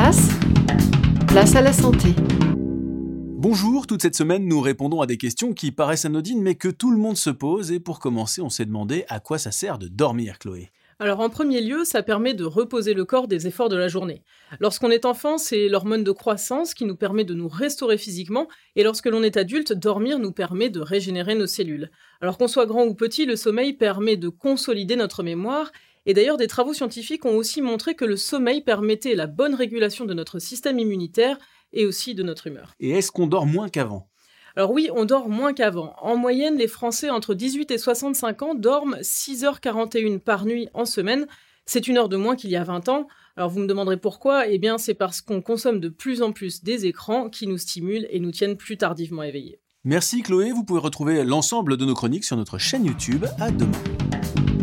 place, place à la santé. Bonjour, toute cette semaine nous répondons à des questions qui paraissent anodines mais que tout le monde se pose et pour commencer on s'est demandé à quoi ça sert de dormir Chloé. Alors en premier lieu, ça permet de reposer le corps des efforts de la journée. Lorsqu'on est enfant, c'est l'hormone de croissance qui nous permet de nous restaurer physiquement, et lorsque l'on est adulte, dormir nous permet de régénérer nos cellules. Alors qu'on soit grand ou petit, le sommeil permet de consolider notre mémoire, et d'ailleurs des travaux scientifiques ont aussi montré que le sommeil permettait la bonne régulation de notre système immunitaire et aussi de notre humeur. Et est-ce qu'on dort moins qu'avant? Alors oui, on dort moins qu'avant. En moyenne, les Français entre 18 et 65 ans dorment 6h41 par nuit en semaine. C'est une heure de moins qu'il y a 20 ans. Alors vous me demanderez pourquoi? Eh bien c'est parce qu'on consomme de plus en plus des écrans qui nous stimulent et nous tiennent plus tardivement éveillés. Merci Chloé, vous pouvez retrouver l'ensemble de nos chroniques sur notre chaîne YouTube. À demain.